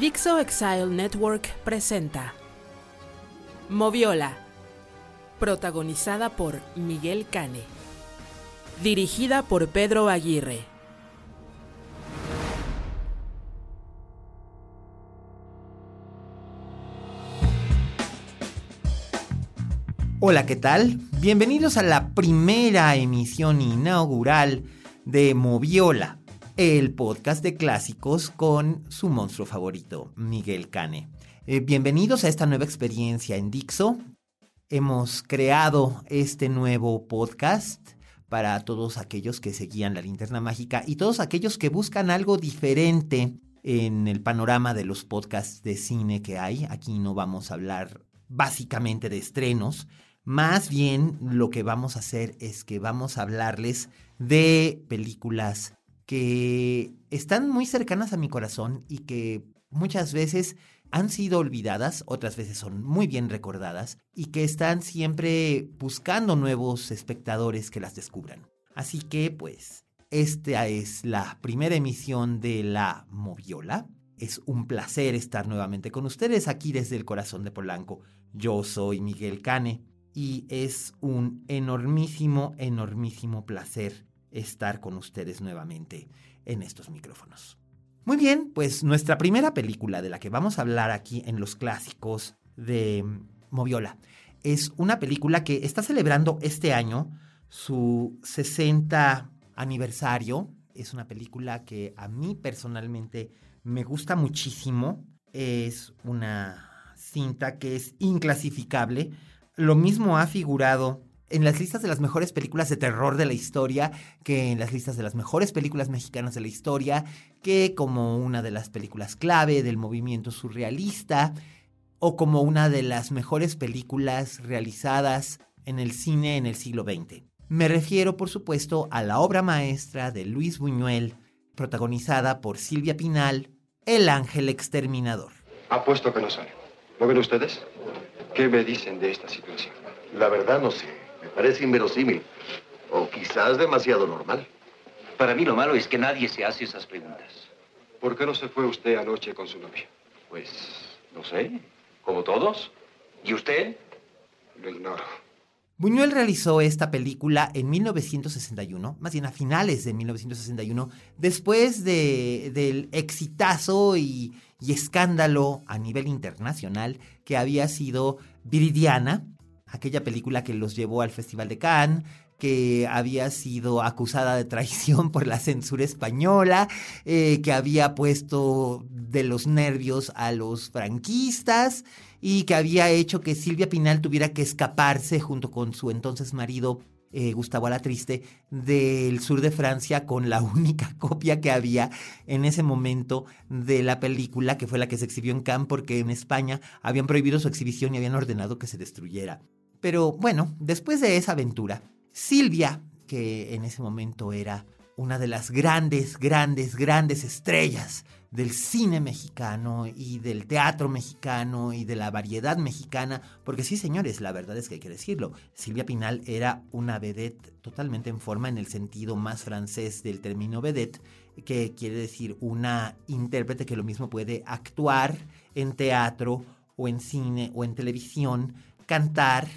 Dixo Exile Network presenta Moviola, protagonizada por Miguel Cane, dirigida por Pedro Aguirre. Hola, ¿qué tal? Bienvenidos a la primera emisión inaugural de Moviola, el podcast de clásicos con su monstruo favorito, Miguel Cane. Eh, bienvenidos a esta nueva experiencia en Dixo. Hemos creado este nuevo podcast para todos aquellos que seguían la linterna mágica y todos aquellos que buscan algo diferente en el panorama de los podcasts de cine que hay. Aquí no vamos a hablar básicamente de estrenos, más bien lo que vamos a hacer es que vamos a hablarles de películas que están muy cercanas a mi corazón y que muchas veces han sido olvidadas, otras veces son muy bien recordadas y que están siempre buscando nuevos espectadores que las descubran. Así que pues, esta es la primera emisión de La Moviola. Es un placer estar nuevamente con ustedes aquí desde el corazón de Polanco. Yo soy Miguel Cane y es un enormísimo, enormísimo placer estar con ustedes nuevamente en estos micrófonos. Muy bien, pues nuestra primera película de la que vamos a hablar aquí en los clásicos de Moviola es una película que está celebrando este año su 60 aniversario. Es una película que a mí personalmente me gusta muchísimo. Es una cinta que es inclasificable lo mismo ha figurado en las listas de las mejores películas de terror de la historia, que en las listas de las mejores películas mexicanas de la historia, que como una de las películas clave del movimiento surrealista, o como una de las mejores películas realizadas en el cine en el siglo XX. Me refiero, por supuesto, a la obra maestra de Luis Buñuel, protagonizada por Silvia Pinal, El Ángel Exterminador. Apuesto que no sale. ¿Lo ven ustedes? ¿Qué me dicen de esta situación? La verdad no sé. Me parece inverosímil. O quizás demasiado normal. Para mí lo malo es que nadie se hace esas preguntas. ¿Por qué no se fue usted anoche con su novia? Pues, no sé, como todos. ¿Y usted? Lo ignoro. Buñuel realizó esta película en 1961, más bien a finales de 1961, después de, del exitazo y, y escándalo a nivel internacional que había sido Viridiana, aquella película que los llevó al Festival de Cannes, que había sido acusada de traición por la censura española, eh, que había puesto de los nervios a los franquistas y que había hecho que Silvia Pinal tuviera que escaparse junto con su entonces marido eh, Gustavo Alatriste del sur de Francia con la única copia que había en ese momento de la película, que fue la que se exhibió en Cannes, porque en España habían prohibido su exhibición y habían ordenado que se destruyera. Pero bueno, después de esa aventura, Silvia, que en ese momento era una de las grandes, grandes, grandes estrellas del cine mexicano y del teatro mexicano y de la variedad mexicana, porque sí, señores, la verdad es que hay que decirlo, Silvia Pinal era una vedette totalmente en forma en el sentido más francés del término vedette, que quiere decir una intérprete que lo mismo puede actuar en teatro o en cine o en televisión, cantar,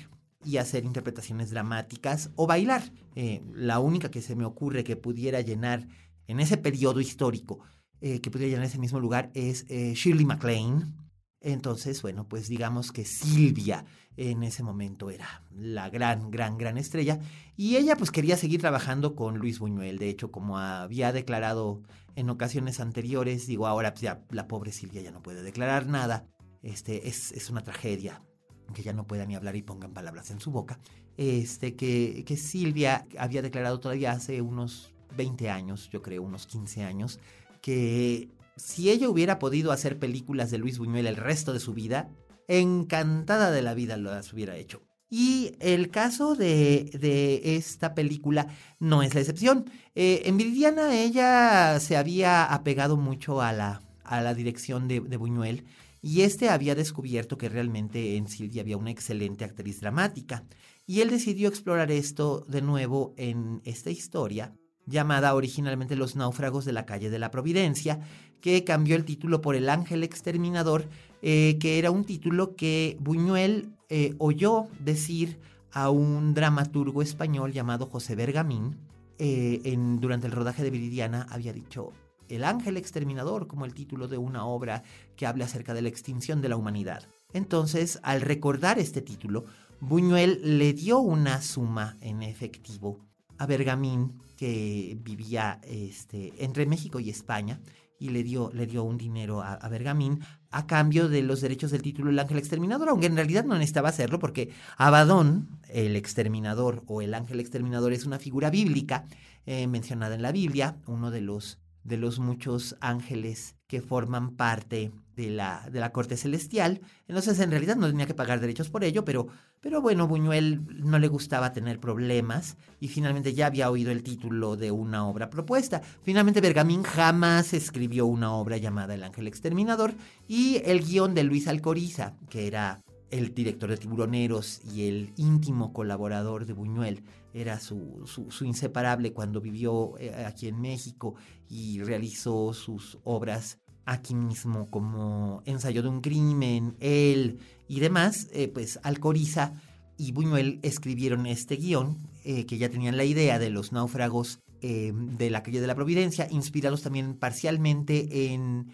y hacer interpretaciones dramáticas o bailar. Eh, la única que se me ocurre que pudiera llenar en ese periodo histórico, eh, que pudiera llenar ese mismo lugar, es eh, Shirley MacLaine. Entonces, bueno, pues digamos que Silvia en ese momento era la gran, gran, gran estrella. Y ella pues quería seguir trabajando con Luis Buñuel. De hecho, como había declarado en ocasiones anteriores, digo, ahora pues ya la pobre Silvia ya no puede declarar nada. Este, es, es una tragedia que ya no pueda ni hablar y pongan palabras en su boca. Este, que, que Silvia había declarado todavía hace unos 20 años, yo creo, unos 15 años, que si ella hubiera podido hacer películas de Luis Buñuel el resto de su vida, encantada de la vida lo hubiera hecho. Y el caso de, de, esta película no es la excepción. Eh, en Viridiana ella se había apegado mucho a la, a la dirección de, de, Buñuel y este había descubierto que realmente en Silvia había una excelente actriz dramática. Y él decidió explorar esto de nuevo en esta historia llamada originalmente Los náufragos de la calle de la Providencia, que cambió el título por El ángel exterminador, eh, que era un título que Buñuel eh, oyó decir a un dramaturgo español llamado José Bergamín. Eh, en, durante el rodaje de Viridiana había dicho El ángel exterminador como el título de una obra que habla acerca de la extinción de la humanidad. Entonces, al recordar este título, Buñuel le dio una suma en efectivo a Bergamín, que vivía este, entre México y España, y le dio, le dio un dinero a, Bergamín a cambio de los derechos del título El Ángel Exterminador, aunque en realidad no necesitaba hacerlo porque Abadón, el exterminador o el ángel exterminador, es una figura bíblica eh, mencionada en la Biblia, uno de los, de los muchos ángeles que forman parte de la, de la corte celestial. Entonces, en realidad no tenía que pagar derechos por ello, pero, pero bueno, Buñuel no le gustaba tener problemas y finalmente ya había oído el título de una obra propuesta. Finalmente, Bergamín jamás escribió una obra llamada El Ángel Exterminador y el guion de Luis Alcoriza, que era el director de Tiburoneros y el íntimo colaborador de Buñuel, era su, su, inseparable cuando vivió eh, aquí en México y realizó sus obras aquí mismo como ensayo de un crimen, él y demás, eh, pues Alcoriza y Buñuel escribieron este guion, eh, que ya tenían la idea de los náufragos eh, de la calle de la Providencia, inspirados también parcialmente en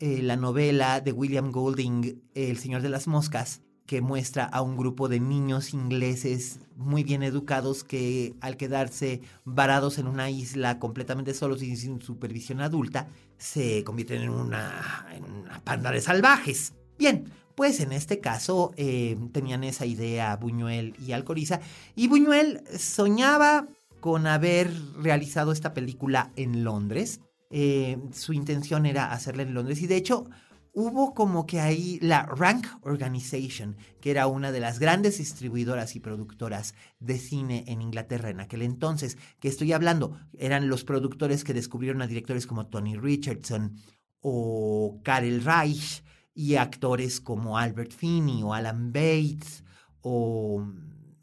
la novela de William Golding, El Señor de las Moscas, que muestra a un grupo de niños ingleses muy bien educados que al quedarse varados en una isla completamente solos y sin supervisión adulta, se convierten en una, en una panda de salvajes. Bien, pues en este caso eh, tenían esa idea Buñuel y Alcoriza, y Buñuel soñaba con haber realizado esta película en Londres. Eh, su intención era hacerla en Londres. Y de hecho hubo como que ahí la Rank Organization, que era una de las grandes distribuidoras y productoras de cine en Inglaterra en aquel entonces, que estoy hablando, eran los productores que descubrieron a directores como Tony Richardson o Karel Reich y actores como Albert Finney o Alan Bates o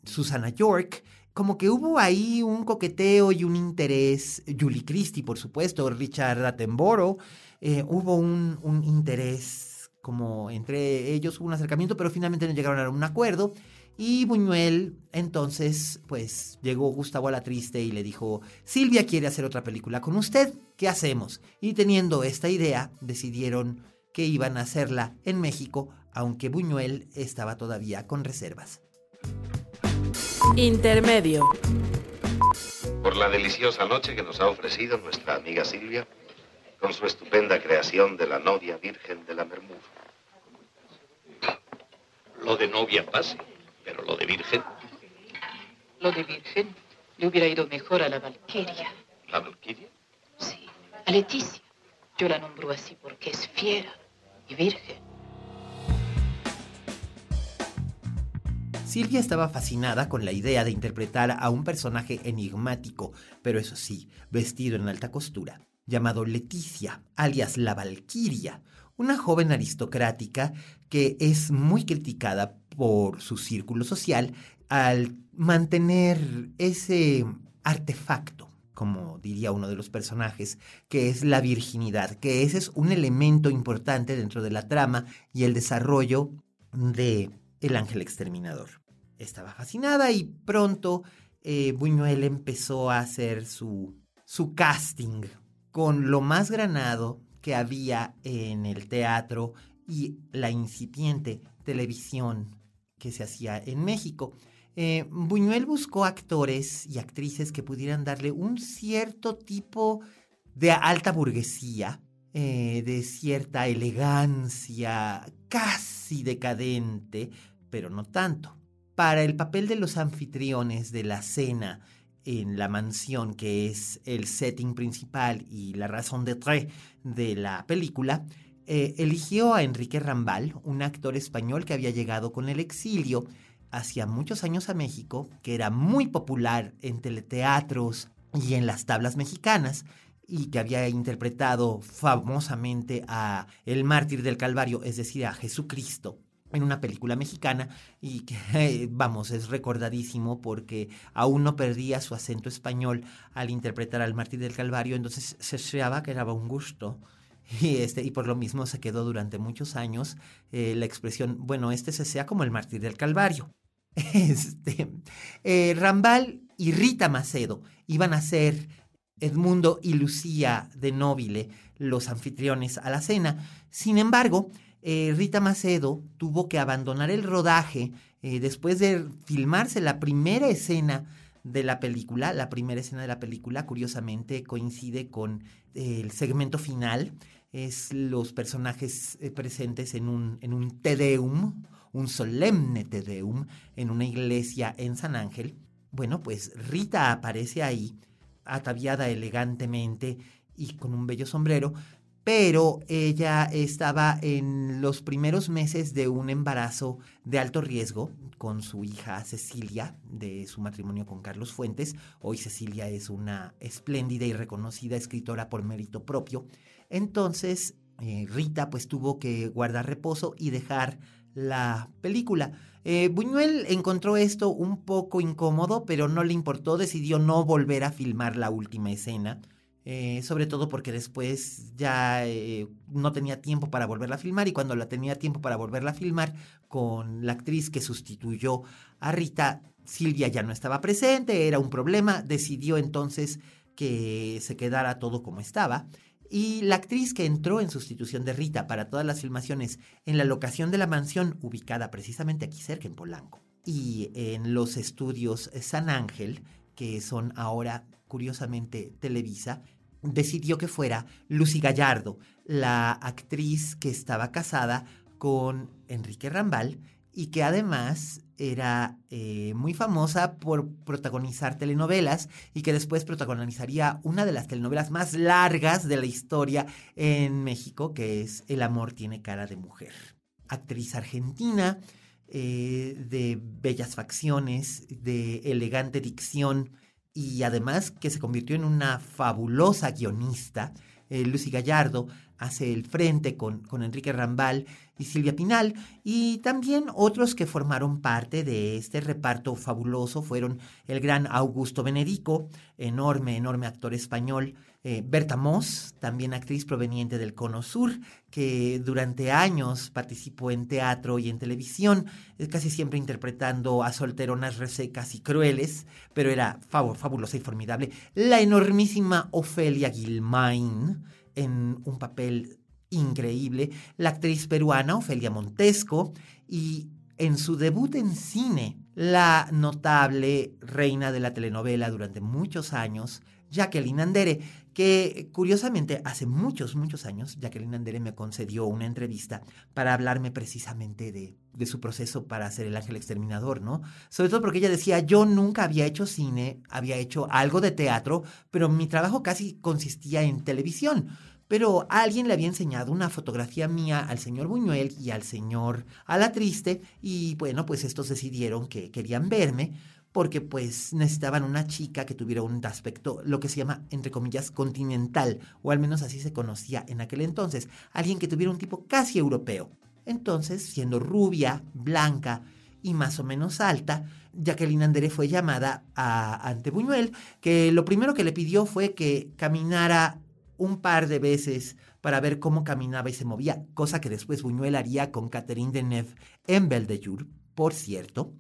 Susana York como que hubo ahí un coqueteo y un interés, Julie Christie, por supuesto, Richard Attenborough, eh, hubo un, un, interés como entre ellos, hubo un acercamiento, pero finalmente no llegaron a un acuerdo. Y Buñuel, entonces, pues llegó Gustavo a la triste y le dijo, Silvia quiere hacer otra película con usted, ¿qué hacemos? Y teniendo esta idea, decidieron que iban a hacerla en México, aunque Buñuel estaba todavía con reservas. Intermedio. Por la deliciosa noche que nos ha ofrecido nuestra amiga Silvia, con su estupenda creación de la novia virgen de la Mermur. Lo de novia pase, pero lo de virgen. Lo de virgen le hubiera ido mejor a la Valquiria. ¿La Valquiria? Sí, a Leticia. Yo la nombro así porque es fiera y virgen. Silvia estaba fascinada con la idea de interpretar a un personaje enigmático, pero eso sí, vestido en alta costura, llamado Leticia, alias la Valquiria, una joven aristocrática que es muy criticada por su círculo social al mantener ese artefacto, como diría uno de los personajes, que es la virginidad, que ese es un elemento importante dentro de la trama y el desarrollo de El Ángel Exterminador. Estaba fascinada y pronto eh, Buñuel empezó a hacer su, su casting con lo más granado que había en el teatro y la incipiente televisión que se hacía en México. Eh, Buñuel buscó actores y actrices que pudieran darle un cierto tipo de alta burguesía, eh, de cierta elegancia casi decadente, pero no tanto. Para el papel de los anfitriones de la cena en la mansión, que es el setting principal y la razón de tres de la película, eh, eligió a Enrique Rambal, un actor español que había llegado con el exilio hacía muchos años a México, que era muy popular en teleteatros y en las tablas mexicanas, y que había interpretado famosamente a El mártir del Calvario, es decir, a Jesucristo en una película mexicana y que, vamos, es recordadísimo porque aún no perdía su acento español al interpretar al mártir del Calvario, entonces se que era un gusto. Y, este, y por lo mismo se quedó durante muchos años eh, la expresión, bueno, este se sea como el mártir del Calvario. Este, eh, Rambal y Rita Macedo iban a ser Edmundo y Lucía de Nobile los anfitriones a la cena. Sin embargo, eh, Rita Macedo tuvo que abandonar el rodaje eh, después de filmarse la primera escena de la película. La primera escena de la película, curiosamente, coincide con el segmento final. Es los personajes eh, presentes en un, en un Tedeum, un solemne Tedeum, en una iglesia en San Ángel. Bueno, pues Rita aparece ahí, ataviada elegantemente y con un bello sombrero, pero ella estaba en los primeros meses de un embarazo de alto riesgo con su hija Cecilia, de su matrimonio con Carlos Fuentes. Hoy Cecilia es una espléndida y reconocida escritora por mérito propio. Entonces, eh, Rita pues tuvo que guardar reposo y dejar la película. Eh, Buñuel encontró esto un poco incómodo, pero no le importó, decidió no volver a filmar la última escena eh, sobre todo porque después ya eh, no tenía tiempo para volverla a filmar y cuando la tenía tiempo para volverla a filmar con la actriz que sustituyó a Rita, Silvia ya no estaba presente, era un problema, decidió entonces que se quedara todo como estaba. Y la actriz que entró en sustitución de Rita para todas las filmaciones en la locación de la mansión ubicada precisamente aquí cerca en Polanco y en los estudios San Ángel, que son ahora curiosamente Televisa, decidió que fuera Lucy Gallardo, la actriz que estaba casada con Enrique Rambal y que además era eh, muy famosa por protagonizar telenovelas y que después protagonizaría una de las telenovelas más largas de la historia en México, que es El amor tiene cara de mujer. Actriz argentina, eh, de bellas facciones, de elegante dicción, y además que se convirtió en una fabulosa guionista. Eh, Lucy Gallardo hace el frente con, con, Enrique Rambal y Silvia Pinal, y también otros que formaron parte de este reparto fabuloso fueron el gran Augusto Benedico, enorme, enorme actor español, eh, Berta Moss, también actriz proveniente del Cono Sur, que durante años participó en teatro y en televisión, eh, casi siempre interpretando a solteronas resecas y crueles, pero era fabulosa y formidable. La enormísima Ofelia Gilmain, en un papel increíble, la actriz peruana Ofelia Montesco, y en su debut en cine, la notable reina de la telenovela durante muchos años, Jacqueline Andere, que curiosamente hace muchos, muchos años, Jacqueline Andere me concedió una entrevista para hablarme precisamente de, su proceso para hacer El Ángel Exterminador, ¿no? Sobre todo porque ella decía, yo nunca había hecho cine, había hecho algo de teatro, pero mi trabajo casi consistía en televisión. Pero alguien le había enseñado una fotografía mía al señor Buñuel y al señor Alatriste, y bueno, pues estos decidieron que querían verme porque pues necesitaban una chica que tuviera un aspecto, lo que se llama, entre comillas, continental, o al menos así se conocía en aquel entonces, alguien que tuviera un tipo casi europeo. Entonces, siendo rubia, blanca y más o menos alta, Jacqueline Andere fue llamada ante Buñuel, que lo primero que le pidió fue que caminara un par de veces para ver cómo caminaba y se movía, cosa que después Buñuel haría con Catherine Deneuve en Belle por cierto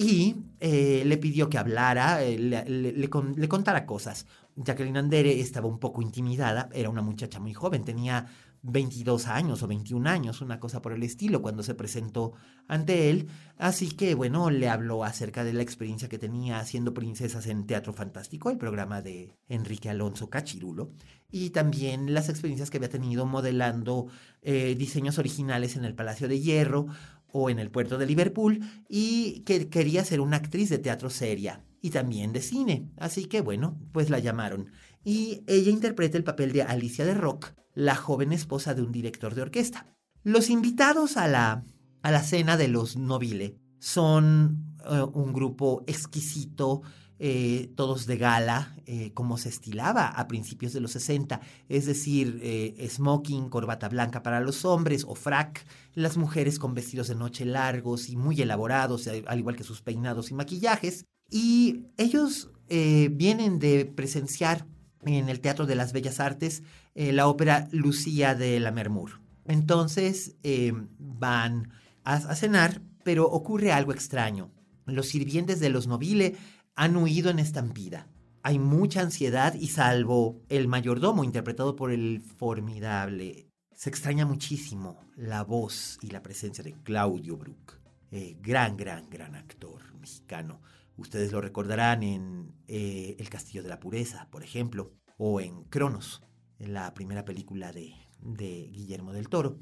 y eh, le pidió que hablara, eh, le, contara cosas. Jacqueline Andere estaba un poco intimidada, era una muchacha muy joven, tenía 22 años o 21 años, una cosa por el estilo, cuando se presentó ante él. Así que, bueno, le habló acerca de la experiencia que tenía haciendo princesas en Teatro Fantástico, el programa de Enrique Alonso Cachirulo, y también las experiencias que había tenido modelando eh, diseños originales en el Palacio de Hierro o en el puerto de Liverpool, y que quería ser una actriz de teatro seria y también de cine. Así que, bueno, pues la llamaron. Y ella interpreta el papel de Alicia de Rock, la joven esposa de un director de orquesta. Los invitados a la, a la cena de los Nobile son eh, un grupo exquisito, eh, todos de gala, eh, como se estilaba a principios de los 60, es decir, smoking, corbata blanca para los hombres o frac, las mujeres con vestidos de noche largos y muy elaborados, al igual que sus peinados y maquillajes. Y ellos vienen de presenciar en el Teatro de las Bellas Artes eh, la ópera Lucía de la Mermur. Entonces eh, van a, cenar, pero ocurre algo extraño. Los sirvientes de los nobile han huido en estampida. Hay mucha ansiedad y salvo el mayordomo interpretado por el formidable, se extraña muchísimo la voz y la presencia de Claudio Brook, eh, gran, gran, gran actor mexicano. Ustedes lo recordarán en eh, El Castillo de la Pureza, por ejemplo, o en Cronos, en la primera película de, Guillermo del Toro.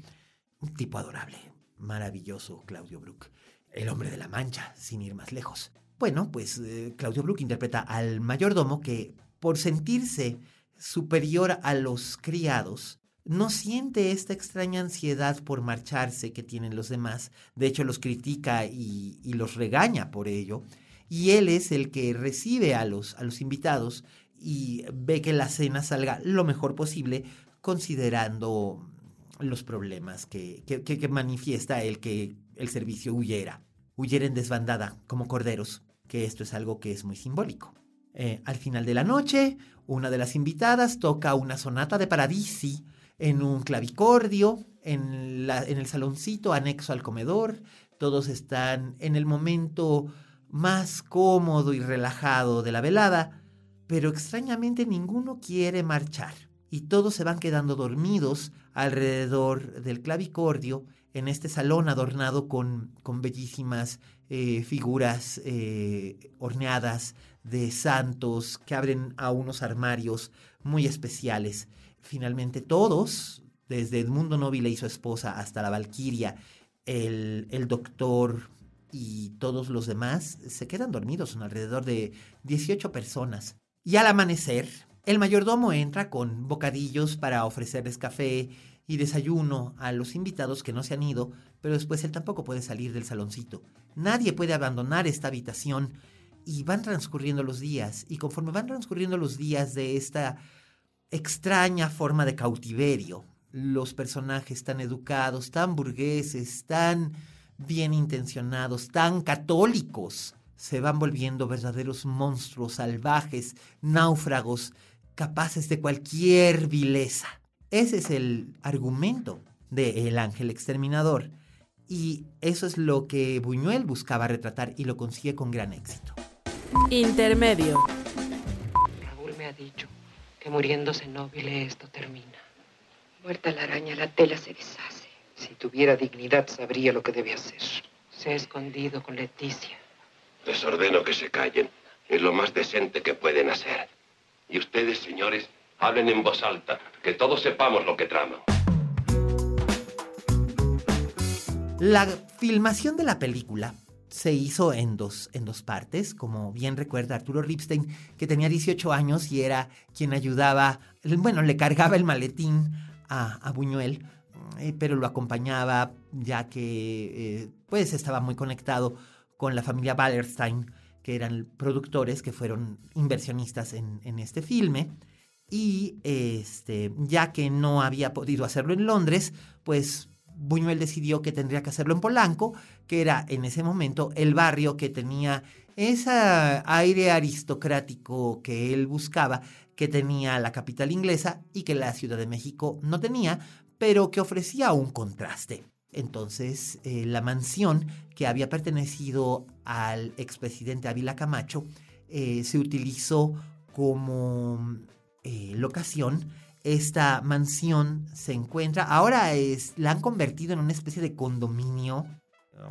Un tipo adorable, maravilloso, Claudio Brook. El hombre de la mancha, sin ir más lejos. Bueno, pues eh, Claudio Brook interpreta al mayordomo que, por sentirse superior a los criados, no siente esta extraña ansiedad por marcharse que tienen los demás. De hecho, los critica y, los regaña por ello. Y él es el que recibe a los, a los invitados y ve que la cena salga lo mejor posible considerando los problemas que, que, manifiesta el que el servicio huyera, huyera en desbandada como corderos, que esto es algo que es muy simbólico. Eh, al final de la noche, una de las invitadas toca una sonata de Paradisi en un clavicordio, en, la, en el saloncito anexo al comedor. Todos están en el momento más cómodo y relajado de la velada, pero extrañamente ninguno quiere marchar y todos se van quedando dormidos alrededor del clavicordio en este salón adornado con, con bellísimas eh, figuras eh, horneadas de santos que abren a unos armarios muy especiales. Finalmente todos, desde Edmundo Nobile y su esposa hasta la Valquiria, el, el doctor y todos los demás se quedan dormidos, son alrededor de 18 personas. Y al amanecer, el mayordomo entra con bocadillos para ofrecerles café y desayuno a los invitados que no se han ido, pero después él tampoco puede salir del saloncito. Nadie puede abandonar esta habitación y van transcurriendo los días, y conforme van transcurriendo los días de esta extraña forma de cautiverio, los personajes tan educados, tan burgueses, tan bien intencionados, tan católicos, se van volviendo verdaderos monstruos salvajes, náufragos, capaces de cualquier vileza. Ese es el argumento de El Ángel Exterminador. Y eso es lo que Buñuel buscaba retratar y lo consigue con gran éxito. Intermedio. Raúl me ha dicho que muriéndose Nóbil esto termina. Muerta la araña, la tela se deshace. Si tuviera dignidad, sabría lo que debe hacer. Se ha escondido con Leticia. Les ordeno que se callen. Es lo más decente que pueden hacer. Y ustedes, señores, hablen en voz alta, que todos sepamos lo que traman. La filmación de la película se hizo en dos, en dos partes, como bien recuerda Arturo Ripstein, que tenía 18 años y era quien ayudaba, bueno, le cargaba el maletín a, Buñuel eh, pero lo acompañaba ya que eh, pues estaba muy conectado con la familia Wallerstein, que eran productores que fueron inversionistas en, este filme. Y este, ya que no había podido hacerlo en Londres, pues Buñuel decidió que tendría que hacerlo en Polanco, que era en ese momento el barrio que tenía ese aire aristocrático que él buscaba, que tenía la capital inglesa y que la Ciudad de México no tenía, pero que ofrecía un contraste. Entonces, eh, la mansión que había pertenecido al expresidente Ávila Camacho eh, se utilizó como eh, locación esta mansión se encuentra, ahora es, la han convertido en una especie de condominio,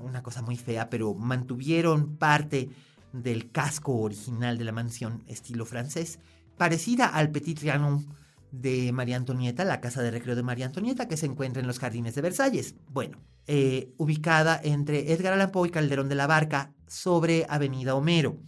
una cosa muy fea, pero mantuvieron parte del casco original de la mansión estilo francés, parecida al Petit Trianon de María Antonieta, la casa de recreo de María Antonieta, que se encuentra en los jardines de Versalles. Bueno, eh, ubicada entre Edgar Allan Poe y Calderón de la Barca, sobre Avenida Homero.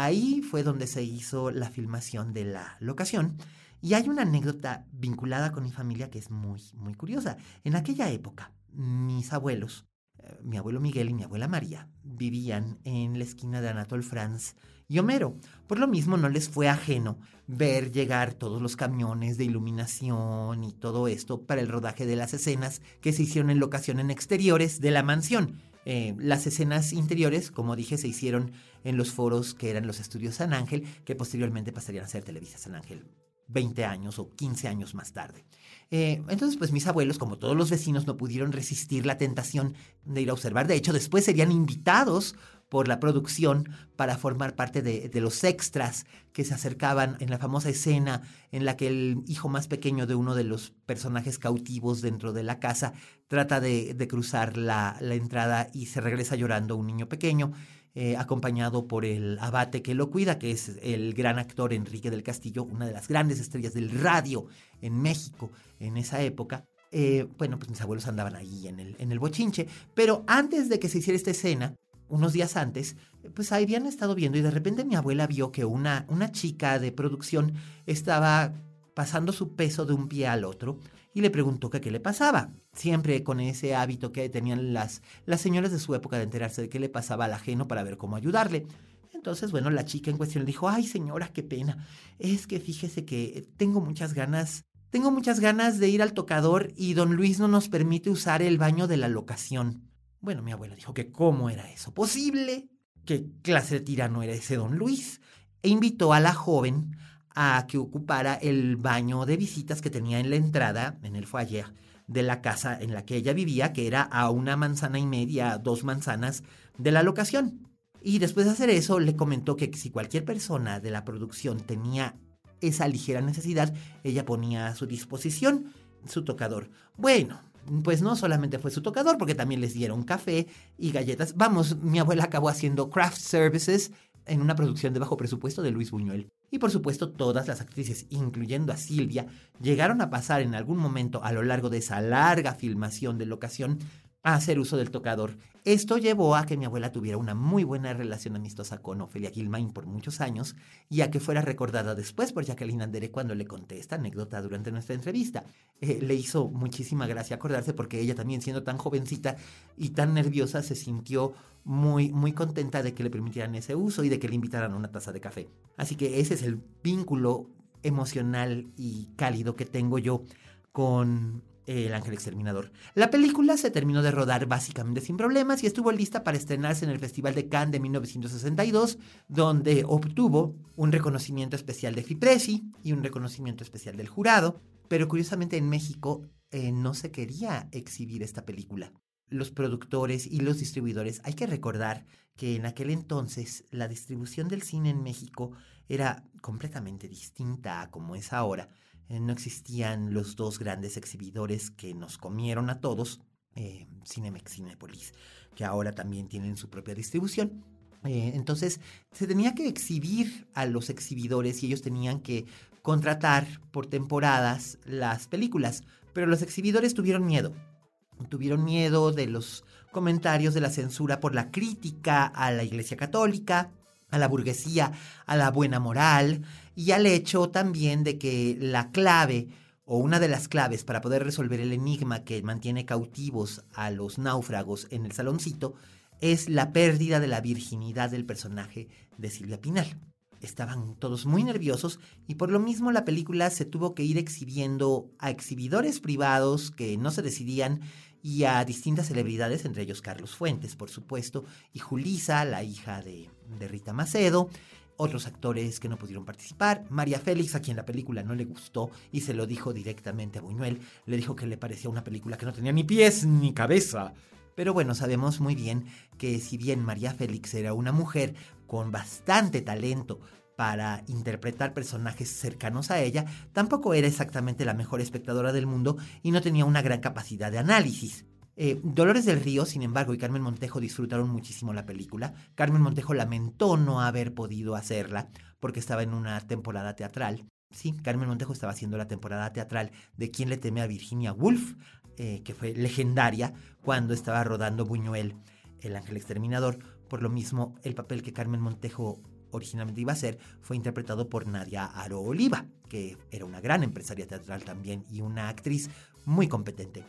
Ahí fue donde se hizo la filmación de la locación. Y hay una anécdota vinculada con mi familia que es muy, muy curiosa. En aquella época, mis abuelos, eh, mi abuelo Miguel y mi abuela María, vivían en la esquina de Anatole France y Homero. Por lo mismo no les fue ajeno ver llegar todos los camiones de iluminación y todo esto para el rodaje de las escenas que se hicieron en locación en exteriores de la mansión. Eh, las escenas interiores, como dije, se hicieron en los foros que eran los estudios San Ángel, que posteriormente pasarían a ser Televisa San Ángel 20 años o 15 años más tarde. Eh, entonces, pues mis abuelos, como todos los vecinos, no pudieron resistir la tentación de ir a observar. De hecho, después serían invitados por la producción para formar parte de, los extras que se acercaban en la famosa escena en la que el hijo más pequeño de uno de los personajes cautivos dentro de la casa trata de, cruzar la, entrada y se regresa llorando un niño pequeño. Eh, acompañado por el abate que lo cuida, que es el gran actor Enrique del Castillo, una de las grandes estrellas del radio en México en esa época. Eh, bueno, pues mis abuelos andaban ahí en el, en el bochinche, pero antes de que se hiciera esta escena, unos días antes, pues habían estado viendo y de repente mi abuela vio que una, una chica de producción estaba pasando su peso de un pie al otro y le preguntó que qué le pasaba. Siempre con ese hábito que tenían las, las señoras de su época de enterarse de qué le pasaba al ajeno para ver cómo ayudarle. Entonces, bueno, la chica en cuestión le dijo, ay señora, qué pena. Es que fíjese que tengo muchas ganas, tengo muchas ganas de ir al tocador y don Luis no nos permite usar el baño de la locación. Bueno, mi abuela dijo que cómo era eso posible, qué clase de tirano era ese don Luis, e invitó a la joven a que ocupara el baño de visitas que tenía en la entrada, en el foyer de la casa en la que ella vivía, que era a una manzana y media, dos manzanas de la locación. Y después de hacer eso, le comentó que si cualquier persona de la producción tenía esa ligera necesidad, ella ponía a su disposición su tocador. Bueno, pues no solamente fue su tocador, porque también les dieron café y galletas. Vamos, mi abuela acabó haciendo craft services en una producción de bajo presupuesto de Luis Buñuel. Y por supuesto todas las actrices, incluyendo a Silvia, llegaron a pasar en algún momento a lo largo de esa larga filmación de locación a hacer uso del tocador. Esto llevó a que mi abuela tuviera una muy buena relación amistosa con Ofelia Gilmain por muchos años y a que fuera recordada después por Jacqueline Andere cuando le conté esta anécdota durante nuestra entrevista. Eh, le hizo muchísima gracia acordarse porque ella también siendo tan jovencita y tan nerviosa se sintió muy, muy contenta de que le permitieran ese uso y de que le invitaran a una taza de café. Así que ese es el vínculo emocional y cálido que tengo yo con el Ángel Exterminador. La película se terminó de rodar básicamente sin problemas y estuvo lista para estrenarse en el Festival de Cannes de 1962, donde obtuvo un reconocimiento especial de Fipresi y un reconocimiento especial del jurado, pero curiosamente en México eh, no se quería exhibir esta película. Los productores y los distribuidores, hay que recordar que en aquel entonces la distribución del cine en México era completamente distinta a como es ahora eh, no existían los dos grandes exhibidores que nos comieron a todos, eh, Cinemex, Cinepolis, que ahora también tienen su propia distribución. Eh, entonces se tenía que exhibir a los exhibidores y ellos tenían que contratar por temporadas las películas, pero los exhibidores tuvieron miedo. Tuvieron miedo de los comentarios de la censura por la crítica a la Iglesia Católica, a la burguesía, a la buena moral y al hecho también de que la clave o una de las claves para poder resolver el enigma que mantiene cautivos a los náufragos en el saloncito es la pérdida de la virginidad del personaje de Silvia Pinal. Estaban todos muy nerviosos y por lo mismo la película se tuvo que ir exhibiendo a exhibidores privados que no se decidían y a distintas celebridades, entre ellos Carlos Fuentes, por supuesto, y Julisa, la hija de, Rita Macedo, otros actores que no pudieron participar. María Félix, a quien la película no le gustó y se lo dijo directamente a Buñuel, le dijo que le parecía una película que no tenía ni pies ni cabeza. Pero bueno, sabemos muy bien que si bien María Félix era una mujer con bastante talento para interpretar personajes cercanos a ella, tampoco era exactamente la mejor espectadora del mundo y no tenía una gran capacidad de análisis. Eh, Dolores del Río, sin embargo, y Carmen Montejo disfrutaron muchísimo la película. Carmen Montejo lamentó no haber podido hacerla porque estaba en una temporada teatral. Sí, Carmen Montejo estaba haciendo la temporada teatral de Quién le teme a Virginia Woolf, eh, que fue legendaria cuando estaba rodando Buñuel, El Ángel Exterminador. Por lo mismo, el papel que Carmen Montejo originalmente iba a ser fue interpretado por Nadia Aro Oliva, que era una gran empresaria teatral también y una actriz muy competente.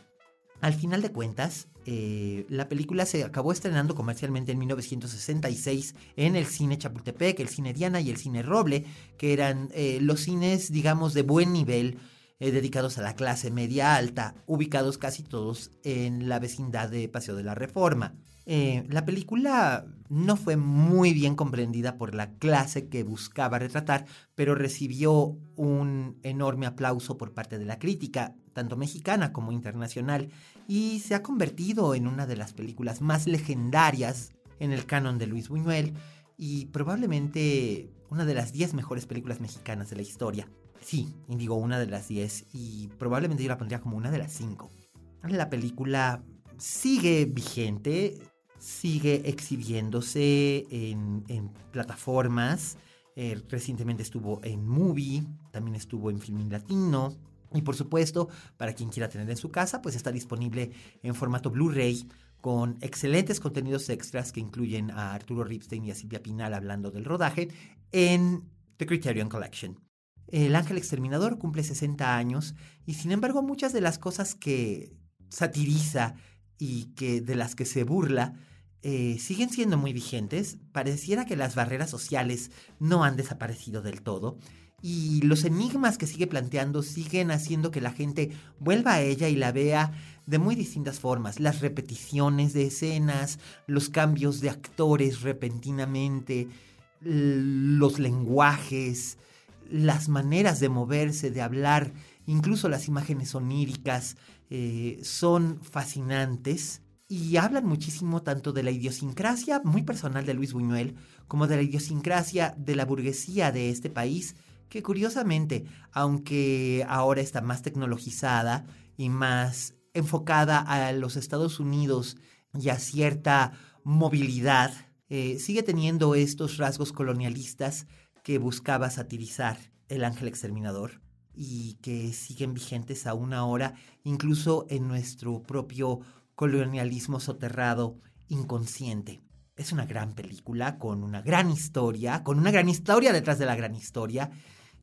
Al final de cuentas, eh, la película se acabó estrenando comercialmente en 1966 en el cine Chapultepec, el cine Diana y el cine Roble, que eran eh, los cines, digamos, de buen nivel, eh, dedicados a la clase media alta, ubicados casi todos en la vecindad de Paseo de la Reforma. La película no fue muy bien comprendida por la clase que buscaba retratar, pero recibió un enorme aplauso por parte de la crítica, tanto mexicana como internacional, y se ha convertido en una de las películas más legendarias en el canon de Luis Buñuel y probablemente una de las 10 mejores películas mexicanas de la historia. Sí, digo una de las 10 y probablemente yo la pondría como una de las 5. La película sigue vigente, sigue exhibiéndose en, plataformas. Eh, recientemente estuvo en Movie, también estuvo en Filmin Latino, y por supuesto, para quien quiera tener en su casa, pues está disponible en formato Blu-ray con excelentes contenidos extras que incluyen a Arturo Ripstein y a Silvia Pinal hablando del rodaje en The Criterion Collection. El Ángel Exterminador cumple 60 años y sin embargo muchas de las cosas que satiriza y que de las que se burla eh, siguen siendo muy vigentes. Pareciera que las barreras sociales no han desaparecido del todo y los enigmas que sigue planteando siguen haciendo que la gente vuelva a ella y la vea de muy distintas formas. Las repeticiones de escenas, los cambios de actores repentinamente, los lenguajes, las maneras de moverse, de hablar, incluso las imágenes oníricas, eh, son fascinantes y hablan muchísimo tanto de la idiosincrasia muy personal de Luis Buñuel como de la idiosincrasia de la burguesía de este país que curiosamente, aunque ahora está más tecnologizada y más enfocada a los Estados Unidos y a cierta movilidad, eh, sigue teniendo estos rasgos colonialistas que buscaba satirizar el ángel exterminador y que siguen vigentes aún ahora, incluso en nuestro propio colonialismo soterrado inconsciente. Es una gran película con una gran historia, con una gran historia detrás de la gran historia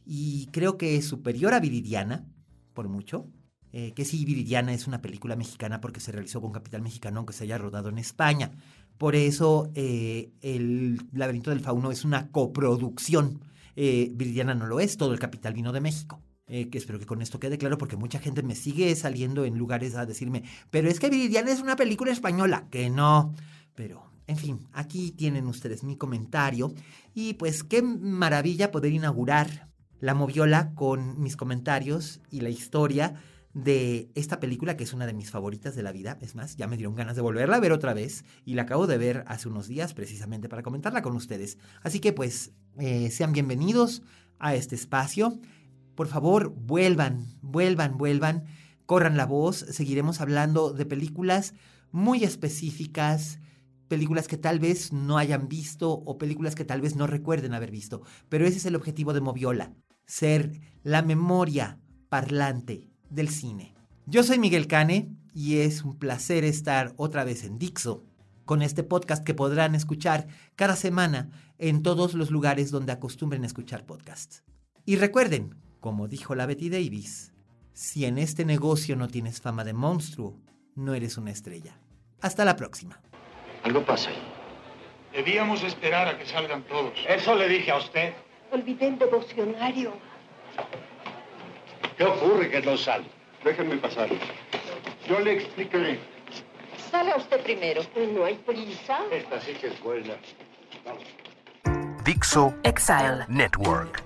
y creo que es superior a Viridiana, por mucho. Eh, que sí, Viridiana es una película mexicana porque se realizó con capital mexicano, aunque se haya rodado en España. Por eso eh, El laberinto del fauno es una coproducción. Eh, Viridiana no lo es, todo el capital vino de México. Que espero que con esto quede claro porque mucha gente me sigue saliendo en lugares a decirme, pero es que Viridiana es una película española, que no. Pero, en fin, aquí tienen ustedes mi comentario y pues qué maravilla poder inaugurar la moviola con mis comentarios y la historia de esta película que es una de mis favoritas de la vida. Es más, ya me dieron ganas de volverla a ver otra vez y la acabo de ver hace unos días precisamente para comentarla con ustedes. Así que pues eh, sean bienvenidos a este espacio. Por favor, vuelvan, vuelvan, vuelvan, corran la voz. Seguiremos hablando de películas muy específicas, películas que tal vez no hayan visto o películas que tal vez no recuerden haber visto. Pero ese es el objetivo de Moviola ser la memoria parlante del cine. Yo soy Miguel Cane y es un placer estar otra vez en Dixo con este podcast que podrán escuchar cada semana en todos los lugares donde acostumbren escuchar podcasts. Y recuerden, como dijo la Betty Davis, si en este negocio no tienes fama de monstruo, no eres una estrella. Hasta la próxima. Algo pasa ahí. Debíamos esperar a que salgan todos. Eso le dije a usted. Olvidé el devocionario. ¿Qué ocurre que no sale? Déjenme pasar. Yo le explicaré. Sale usted primero. No hay prisa. Esta sí que es buena. Vamos. Dixo Exile. Network.